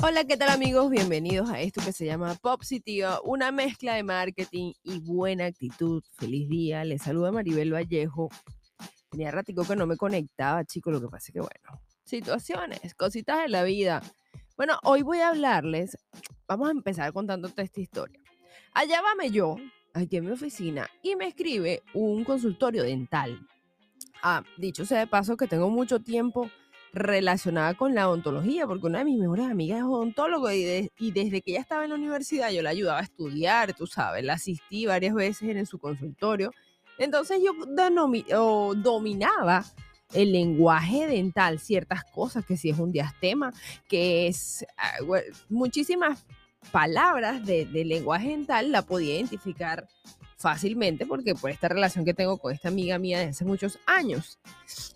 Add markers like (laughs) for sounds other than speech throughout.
Hola, ¿qué tal amigos? Bienvenidos a esto que se llama Positiva, una mezcla de marketing y buena actitud. Feliz día, les saluda Maribel Vallejo. Tenía ratico que no me conectaba, chicos, lo que pasa es que bueno, situaciones, cositas de la vida. Bueno, hoy voy a hablarles, vamos a empezar contándote esta historia. Allá vame yo, aquí en mi oficina, y me escribe un consultorio dental. Ah, dicho sea de paso que tengo mucho tiempo relacionada con la odontología, porque una de mis mejores amigas es odontólogo y, desde que ella estaba en la universidad yo la ayudaba a estudiar, tú sabes, la asistí varias veces en, su consultorio. Entonces yo dominaba el lenguaje dental, ciertas cosas, que si es un diastema, que es ah, muchísimas palabras de lenguaje dental, la podía identificar fácilmente porque por esta relación que tengo con esta amiga mía de hace muchos años.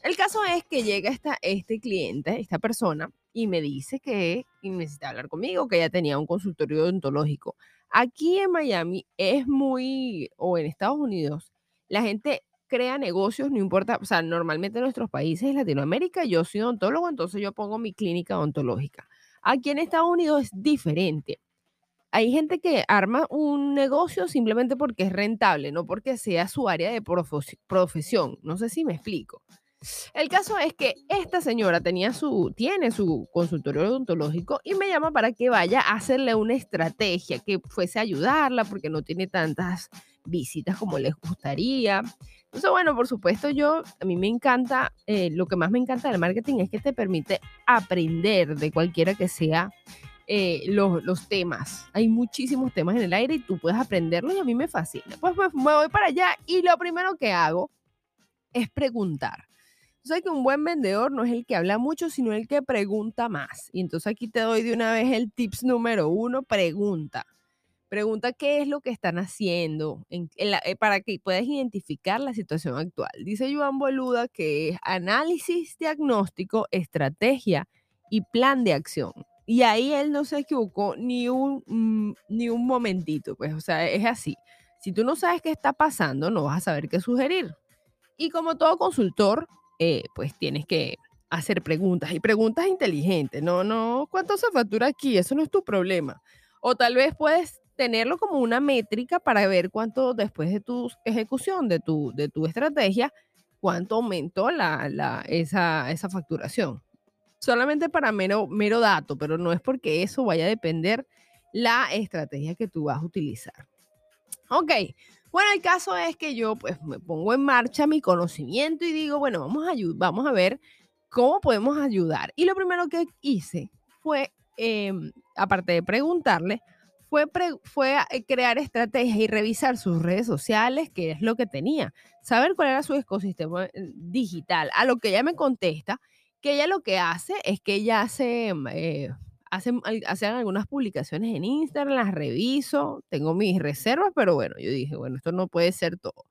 El caso es que llega esta, este cliente, esta persona, y me dice que necesita hablar conmigo, que ella tenía un consultorio odontológico. Aquí en Miami es muy, o en Estados Unidos, la gente crea negocios, no importa, o sea, normalmente en nuestros países, en Latinoamérica, yo soy odontólogo, entonces yo pongo mi clínica odontológica. Aquí en Estados Unidos es diferente hay gente que arma un negocio simplemente porque es rentable, no porque sea su área de profesión. No sé si me explico. El caso es que esta señora tenía su, tiene su consultorio odontológico y me llama para que vaya a hacerle una estrategia que fuese ayudarla porque no tiene tantas visitas como les gustaría. Entonces, bueno, por supuesto, yo, a mí me encanta, eh, lo que más me encanta del marketing es que te permite aprender de cualquiera que sea eh, los, los, temas. Hay muchísimos temas en el aire y tú puedes aprenderlos y a mí me fascina. Pues, pues me voy para allá y lo primero que hago es preguntar. Sabes que un buen vendedor no es el que habla mucho, sino el que pregunta más. Y entonces aquí te doy de una vez el tips número uno, pregunta. Pregunta qué es lo que están haciendo eh, para que puedas identificar la situación actual. Dice Joan Boluda que es análisis, diagnóstico, estrategia y plan de acción. Y ahí él no se equivocó ni un, mm, ni un momentito, pues, o sea, es así. Si tú no sabes qué está pasando, no vas a saber qué sugerir. Y como todo consultor, eh, pues tienes que hacer preguntas y preguntas inteligentes. No, no, ¿cuánto se factura aquí? Eso no es tu problema. O tal vez puedes tenerlo como una métrica para ver cuánto después de tu ejecución de tu, de tu estrategia, cuánto aumentó la, la, esa, esa facturación solamente para mero, mero dato, pero no es porque eso vaya a depender la estrategia que tú vas a utilizar. Ok, bueno, el caso es que yo pues me pongo en marcha mi conocimiento y digo, bueno, vamos a, vamos a ver cómo podemos ayudar. Y lo primero que hice fue, em, aparte de preguntarle, fue, eh, crear estrategias y revisar sus redes sociales, qué es lo que tenía, saber cuál era su ecosistema eh, digital. A lo que ella me contesta que ella lo que hace es que ella hace, mm, eh, hace, hace algunas publicaciones en Instagram, las reviso, tengo mis reservas, pero bueno, yo dije, bueno, esto no puede ser todo.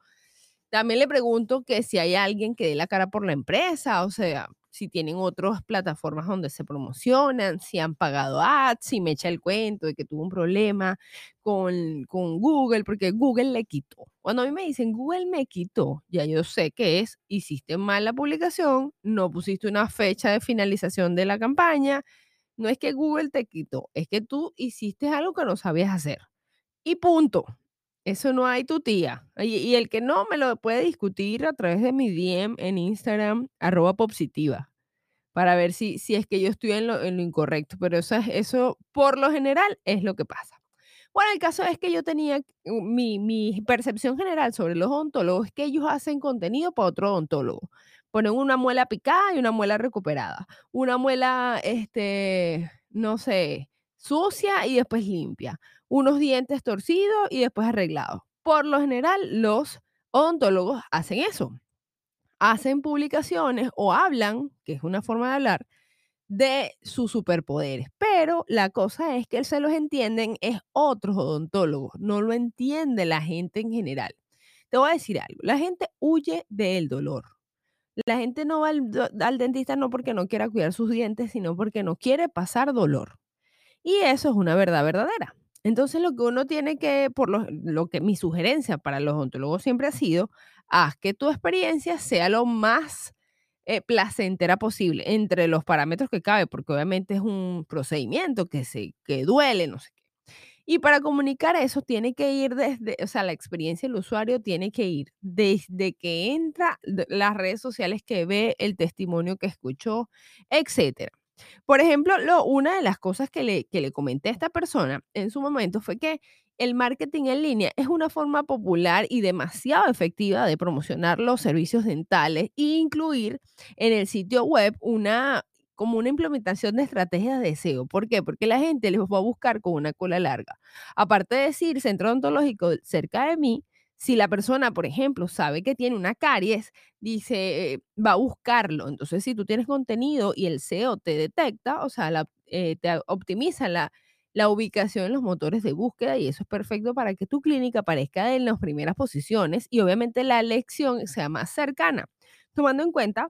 También le pregunto que si hay alguien que dé la cara por la empresa, o sea, si tienen otras plataformas donde se promocionan, si han pagado ads, si me echa el cuento de que tuvo un problema con, con Google, porque Google le quitó. Cuando a mí me dicen Google me quitó, ya yo sé que es, hiciste mal la publicación, no pusiste una fecha de finalización de la campaña, no es que Google te quitó, es que tú hiciste algo que no sabías hacer. Y punto. Eso no hay tu tía. Y, el que no me lo puede discutir a través de mi DM en Instagram, arroba positiva, para ver si, si es que yo estoy en lo, incorrecto. Pero eso, eso, por lo general, es lo que pasa. Bueno, el caso es que yo tenía mi, mi percepción general sobre los odontólogos es que ellos hacen contenido para otro odontólogo. Ponen una muela picada y una muela recuperada. Una muela, este, no sé, sucia y después limpia unos dientes torcidos y después arreglados. Por lo general, los odontólogos hacen eso. Hacen publicaciones o hablan, que es una forma de hablar, de sus superpoderes. Pero la cosa es que se los entienden es otros odontólogos, no lo entiende la gente en general. Te voy a decir algo, la gente huye del dolor. La gente no va al, al, dentista no porque no quiera cuidar sus dientes, sino porque no quiere pasar dolor. Y eso es una verdad verdadera. Entonces, lo que uno tiene que, por lo, que mi sugerencia para los ontólogos siempre ha sido, haz que tu experiencia sea lo más eh, placentera posible entre los parámetros que cabe, porque obviamente es un procedimiento que, se, que duele, no sé qué. Y para comunicar eso tiene que ir desde, o sea, la experiencia del usuario tiene que ir desde que entra las redes sociales que ve, el testimonio que escuchó, etcétera. Por ejemplo, lo, una de las cosas que le, que le comenté a esta persona en su momento fue que el marketing en línea es una forma popular y demasiado efectiva de promocionar los servicios dentales e incluir en el sitio web una como una implementación de estrategias de SEO. ¿Por qué? Porque la gente les va a buscar con una cola larga. Aparte de decir centro odontológico cerca de mí, si la persona, por ejemplo, sabe que tiene una caries, dice, va a buscarlo. Entonces, si tú tienes contenido y el SEO te detecta, o sea, eh, te optimiza la, la ubicación en los motores de búsqueda y eso es perfecto para que tu clínica aparezca en las primeras posiciones y obviamente la elección sea más cercana, tomando en cuenta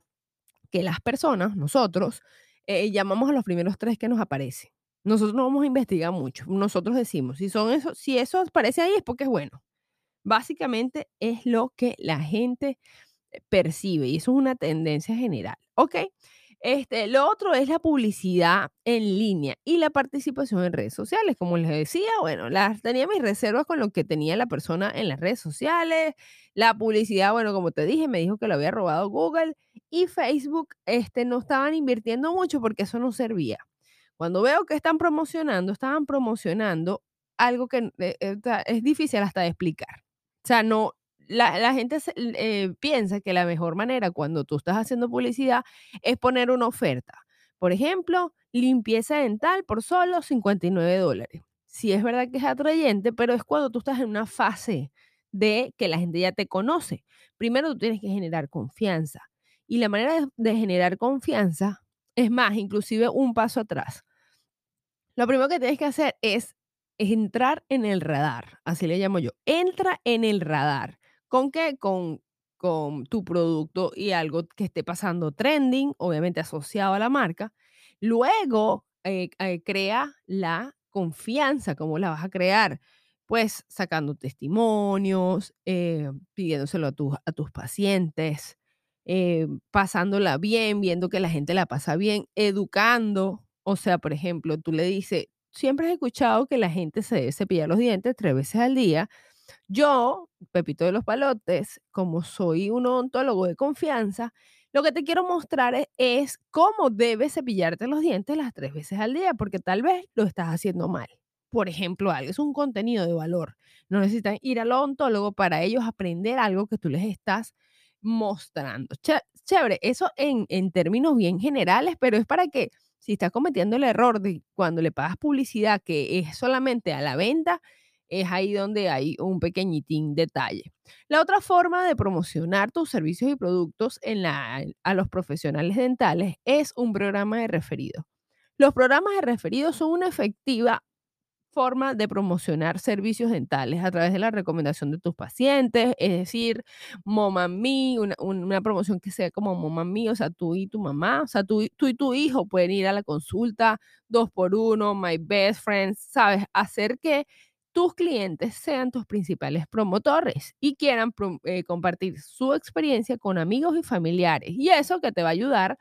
que las personas, nosotros, eh, llamamos a los primeros tres que nos aparece. Nosotros no vamos a investigar mucho. Nosotros decimos, si son eso, si eso aparece ahí es porque es bueno. Básicamente es lo que la gente percibe y eso es una tendencia general. ¿Ok? Este, lo otro es la publicidad en línea y la participación en redes sociales. Como les decía, bueno, las, tenía mis reservas con lo que tenía la persona en las redes sociales. La publicidad, bueno, como te dije, me dijo que lo había robado Google y Facebook este, no estaban invirtiendo mucho porque eso no servía. Cuando veo que están promocionando, estaban promocionando algo que eh, eh, es difícil hasta de explicar. O sea, no, la, gente eh, piensa que la mejor manera cuando tú estás haciendo publicidad es poner una oferta. Por ejemplo, limpieza dental por solo 59 dólares. Sí es verdad que es atrayente, pero es cuando tú estás en una fase de que la gente ya te conoce. Primero tú tienes que generar confianza. Y la manera de generar confianza es más, inclusive un paso atrás. Lo primero que tienes que hacer es entrar en el radar, así le llamo yo. Entra en el radar. ¿Con qué? Con, con tu producto y algo que esté pasando trending, obviamente asociado a la marca. Luego, eh, eh, crea la confianza. ¿Cómo la vas a crear? Pues sacando testimonios, eh, pidiéndoselo a, a tus pacientes, pasándola bien, viendo que la gente la pasa bien, educando. O sea, por ejemplo, tú le dices, siempre has escuchado que la gente se debe cepillar los dientes tres veces al día yo, Pepito de los Palotes, como soy un odontólogo de confianza, lo que te quiero mostrar e, es, cómo debes cepillarte los dientes las tres veces al día, porque tal vez lo estás haciendo mal. Por ejemplo, algo es un contenido de valor. No necesitan ir al odontólogo para ellos aprender algo que tú les estás mostrando. Chévere, eso en, en términos bien generales, pero es para que si estás cometiendo el error de cuando le pagas publicidad que es solamente a la venta, es ahí donde hay un pequeñitín detalle. La otra forma de promocionar tus servicios y productos en la, a los profesionales dentales es un programa de referido. Los programas de referido son una efectiva forma de promocionar servicios dentales a través de la recomendación de tus pacientes, es decir, Moma Me, una, promoción que sea como Moma Me, o sea, tú y tu mamá, o sea, tú, tú y tu hijo pueden ir a la consulta dos por uno, My Best Friends, ¿sabes? Hacer que tus clientes sean tus principales promotores y quieran eh, compartir su experiencia con amigos y familiares. Y eso que te va a ayudar,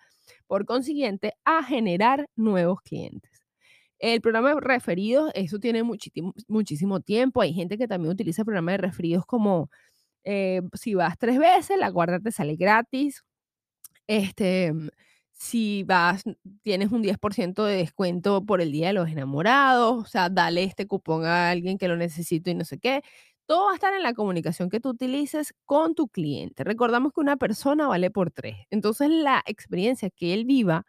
por consiguiente, a generar nuevos clientes. El programa de referidos, eso tiene muchísimo, tiempo. Hay gente que también utiliza el programa de referidos como eh, si vas tres veces, la guarda te sale gratis. Este, si vas, tienes un 10% de descuento por el Día de los Enamorados, o sea, dale este cupón a alguien que lo necesite y no sé qué. Todo va a estar en la comunicación que tú utilices con tu cliente. Recordamos que una persona vale por tres. Entonces, la experiencia que él viva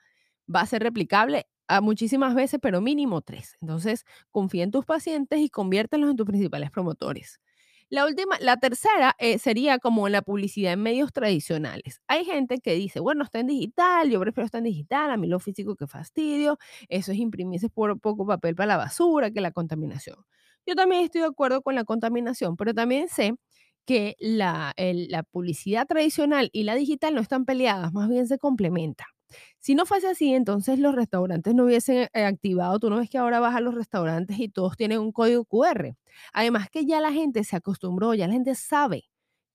va a ser replicable muchísimas veces, pero mínimo tres. Entonces, confía en tus pacientes y conviértelos en tus principales promotores. La última, la tercera eh, sería como la publicidad en medios tradicionales. Hay gente que dice, bueno, está en digital, yo prefiero estar en digital, a mí lo físico que fastidio, eso es imprimirse por poco papel para la basura, que la contaminación. Yo también estoy de acuerdo con la contaminación, pero también sé que la, la publicidad tradicional y la digital no están peleadas, más bien se complementan. Si no fuese así, entonces los restaurantes no hubiesen eh, activado. Tú no ves que ahora vas a los restaurantes y todos tienen un código QR. Además que ya la gente se acostumbró, ya la gente sabe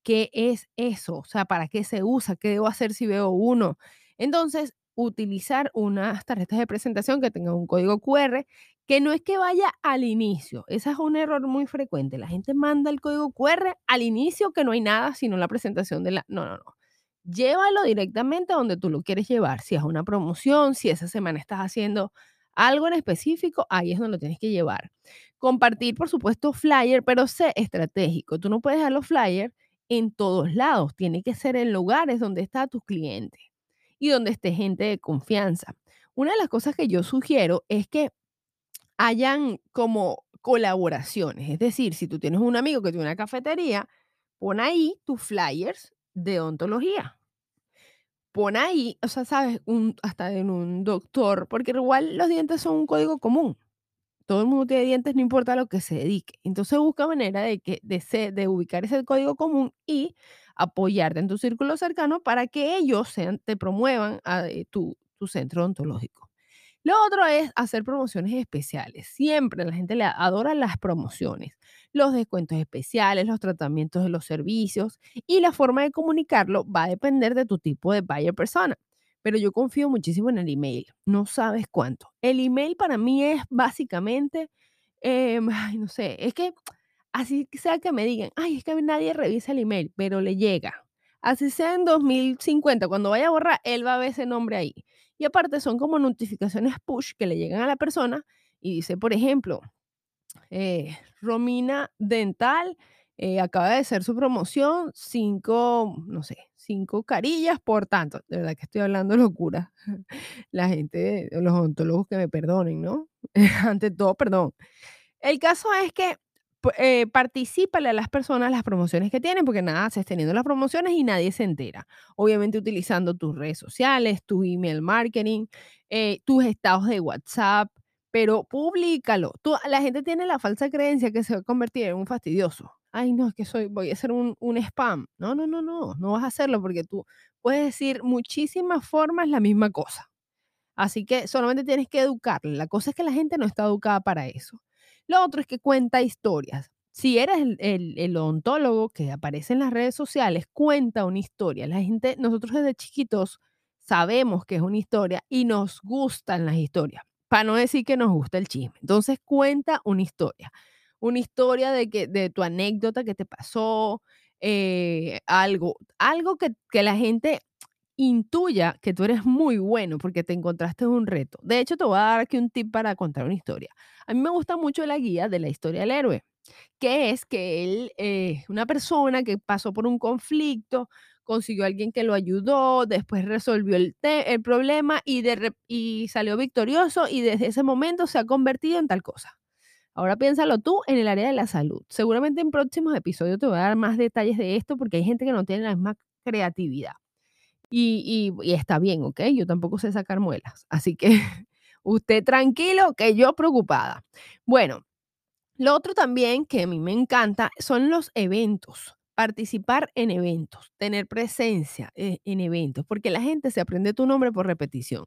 qué es eso, o sea, para qué se usa, qué debo hacer si veo uno. Entonces, utilizar unas tarjetas de presentación que tengan un código QR, que no es que vaya al inicio, ese es un error muy frecuente. La gente manda el código QR al inicio que no hay nada sino la presentación de la... No, no, no. Llévalo directamente a donde tú lo quieres llevar. Si es una promoción, si esa semana estás haciendo algo en específico, ahí es donde lo tienes que llevar. Compartir, por supuesto, flyer, pero sé estratégico. Tú no puedes dejar los flyers en todos lados. Tiene que ser en lugares donde está tu cliente y donde esté gente de confianza. Una de las cosas que yo sugiero es que hayan como colaboraciones. Es decir, si tú tienes un amigo que tiene una cafetería, pon ahí tus flyers de ontología. Pon ahí, o sea, sabes, un, hasta en un doctor, porque igual los dientes son un código común. Todo el mundo tiene dientes, no importa a lo que se dedique. Entonces busca manera de, que, de, ubicar ese código común y apoyarte en tu círculo cercano para que ellos te promuevan a eh, tu, tu centro ontológico. Lo otro es hacer promociones especiales. Siempre la gente le adora las promociones, los descuentos especiales, los tratamientos de los servicios y la forma de comunicarlo va a depender de tu tipo de buyer persona pero yo confío muchísimo en el email. No sabes cuánto. El email para mí es básicamente, em, no sé, es que así sea que me digan, ay, es que nadie revisa el email, pero le llega. Así sea en 2050, cuando vaya a borrar, él va a ver ese nombre ahí. Y aparte son como notificaciones push que le llegan a la persona y dice, por ejemplo, eh, Romina Dental eh, acaba de hacer su promoción, cinco, no sé, cinco carillas por tanto. De verdad que estoy hablando (laughs) locura. La gente, los odontólogos que me perdonen, ¿no? (laughs) Ante todo, perdón. El caso es que eh, participale a las personas las promociones que tienen, porque nada, haces teniendo las promociones y nadie se entera. Obviamente utilizando tus redes sociales, tu email marketing, eh, tus estados de WhatsApp, pero públicalo. Tú, la gente tiene la falsa creencia que se va a convertir en un fastidioso ay, no, es que soy, voy a hacer un, un spam. No, no, no, no, no vas a hacerlo porque tú puedes decir muchísimas formas la misma cosa. Así que solamente tienes que educarle. La cosa es que la gente no está educada para eso. Lo otro es que cuenta historias. Si eres el, el, el, odontólogo que aparece en las redes sociales, cuenta una historia. La gente, nosotros desde chiquitos sabemos que es una historia y nos gustan las historias, para no decir que nos gusta el chisme. Entonces cuenta una historia una historia de, que, de tu anécdota que te pasó, eh, algo, algo que, que la gente intuya que tú eres muy bueno porque te encontraste un reto. De hecho, te voy a dar aquí un tip para contar una historia. A mí me gusta mucho la guía de la historia del héroe, que es que él, eh, una persona que pasó por un conflicto, consiguió a alguien que lo ayudó, después resolvió el, el problema y, de, y salió victorioso y desde ese momento se ha convertido en tal cosa. Ahora piénsalo tú en el área de la salud. Seguramente en próximos episodios te voy a dar más detalles de esto porque hay gente que no tiene la misma creatividad. Y, está bien, ¿ok? Yo tampoco sé sacar muelas. Así que (laughs) usted tranquilo, que yo preocupada. Bueno, lo otro también que a mí me encanta son los eventos. Participar en eventos, tener presencia eh, en eventos, porque la gente se aprende tu nombre por repetición.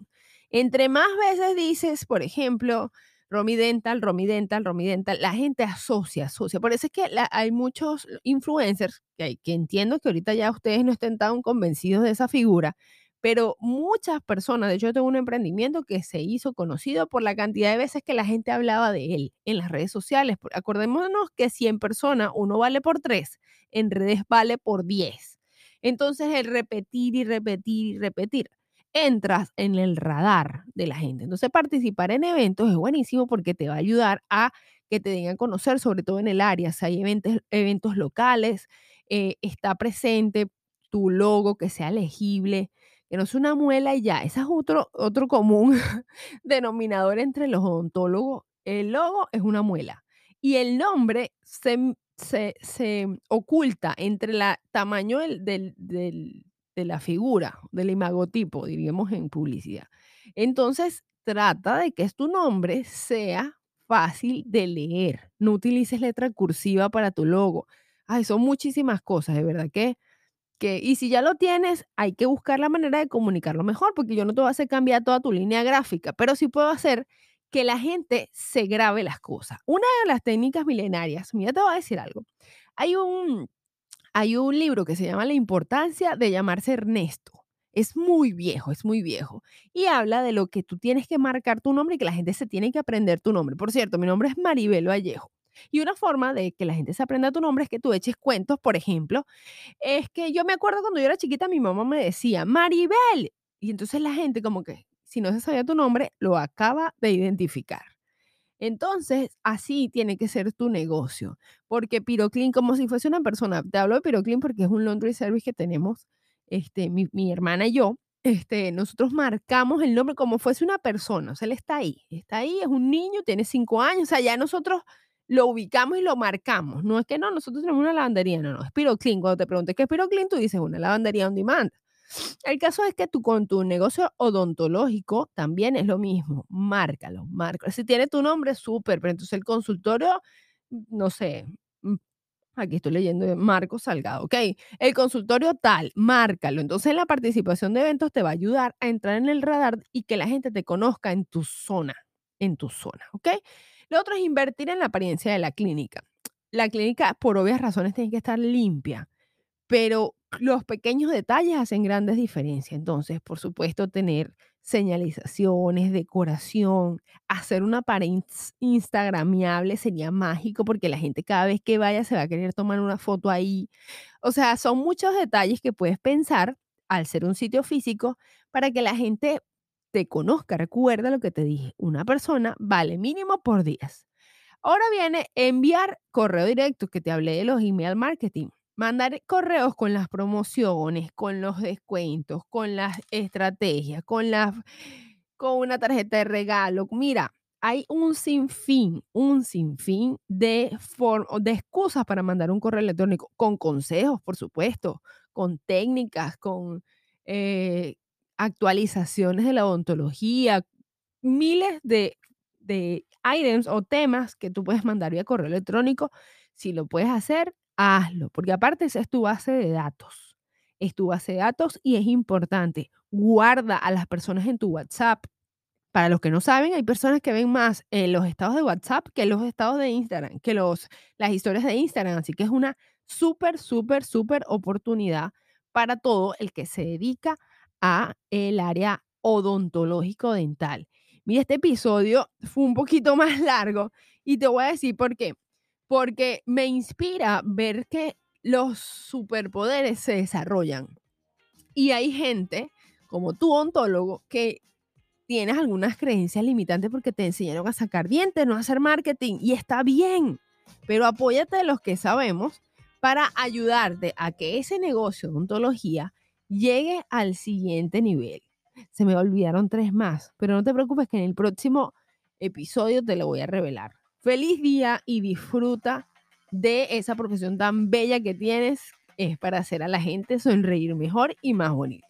Entre más veces dices, por ejemplo, Romy Dental, Romy Dental, Romy Dental, la gente asocia, asocia. Por eso es que hay muchos influencers que, que entiendo que ahorita ya ustedes no estén tan convencidos de esa figura, pero muchas personas, de hecho yo tengo un emprendimiento que se hizo conocido por la cantidad de veces que la gente hablaba de él en las redes sociales. Acordémonos que 100 personas, uno vale por 3, en redes vale por 10. Entonces el repetir y repetir y repetir entras en el radar de la gente. Entonces, participar en eventos es buenísimo porque te va a ayudar a que te den a conocer, sobre todo en el área. Si hay eventos, eventos locales, eh, está presente tu logo, que sea legible, que no sea una muela y ya. Ese es otro, otro común (laughs) denominador entre los odontólogos. El logo es una muela y el nombre se, se, oculta entre el tamaño del, del de la figura, del imagotipo, diríamos en publicidad. Entonces, trata de que tu nombre sea fácil de leer. No utilices letra cursiva para tu logo. Ay, son muchísimas cosas, de verdad que, y si ya lo tienes, hay que buscar la manera de comunicarlo mejor, porque yo no te voy a hacer cambiar toda tu línea gráfica, pero sí puedo hacer que la gente se grabe las cosas. Una de las técnicas milenarias, mira, te voy a decir algo. Hay un, hay un libro que se llama La importancia de llamarse Ernesto. Es muy viejo, es muy viejo. Y habla de lo que tú tienes que marcar tu nombre y que la gente se tiene que aprender tu nombre. Por cierto, mi nombre es Maribel Vallejo. Y una forma de que la gente se aprenda tu nombre es que tú eches cuentos, por ejemplo. Es que yo me acuerdo cuando yo era chiquita, mi mamá me decía, Maribel. Y entonces la gente como que, si no se sabía tu nombre, lo acaba de identificar. Entonces, así tiene que ser tu negocio. Porque Piroclean, como si fuese una persona, te hablo de Piroclean porque es un laundry service que tenemos este, mi, mi hermana y yo, este, nosotros marcamos el nombre como fuese una persona. O sea, él está ahí, está ahí, es un niño, tiene cinco años. O sea, ya nosotros lo ubicamos y lo marcamos. No es que no, nosotros tenemos una lavandería, no, no, es Piroclean. Cuando te preguntes qué es Piroclean, tú dices una lavandería on demand. El caso es que tú con tu negocio odontológico también es lo mismo. Márcalo, márcalo. Si tiene tu nombre, súper, pero entonces el consultorio, no sé, mm, aquí estoy leyendo Marco Salgado, ok, el consultorio tal, márcalo. Entonces la participación de eventos te va a ayudar a entrar en el radar y que la gente te conozca en tu zona, en tu zona, ok. Lo otro es invertir en la apariencia de la clínica. La clínica, por obvias razones, tiene que estar limpia, pero los pequeños detalles hacen grandes diferencias. Entonces, por supuesto, tener señalizaciones, decoración, hacer una pared instagramiable sería mágico porque la gente cada vez que vaya se va a querer tomar una foto ahí. O sea, son muchos detalles que puedes pensar al ser un sitio físico para que la gente te conozca. Recuerda lo que te dije, una persona vale mínimo por días. Ahora viene enviar correo directo, que te hablé de los email marketing. Mandar correos con las promociones, con los descuentos, con las estrategias, con, las, con una tarjeta de regalo. Mira, hay un sinfín, un sinfín de, de excusas para mandar un correo electrónico, con consejos, por supuesto, con técnicas, con eh, actualizaciones de la odontología, miles de, de items o temas que tú puedes mandar vía correo electrónico. Si lo puedes hacer, hazlo, porque aparte esa es tu base de datos. Es tu base de datos y es importante. Guarda a las personas en tu WhatsApp. Para los que no saben, hay personas que ven más en los estados de WhatsApp que los estados de Instagram, que los, las historias de Instagram. Así que es una súper, súper, súper oportunidad para todo el que se dedica a el área odontológico dental. Mira, este episodio fue un poquito (laughs) más largo y te voy a decir por qué. Porque me inspira ver que los superpoderes se desarrollan. Y hay gente, como tu ontólogo, que tienes algunas creencias limitantes porque te enseñaron a sacar dientes, no a hacer marketing. Y está bien, pero apóyate de los que sabemos para ayudarte a que ese negocio de odontología llegue al siguiente nivel. Se me olvidaron tres más, pero no te preocupes que en el próximo episodio te lo voy a revelar. Feliz día y disfruta de esa profesión tan bella que tienes. Es para hacer a la gente sonreír mejor y más bonito.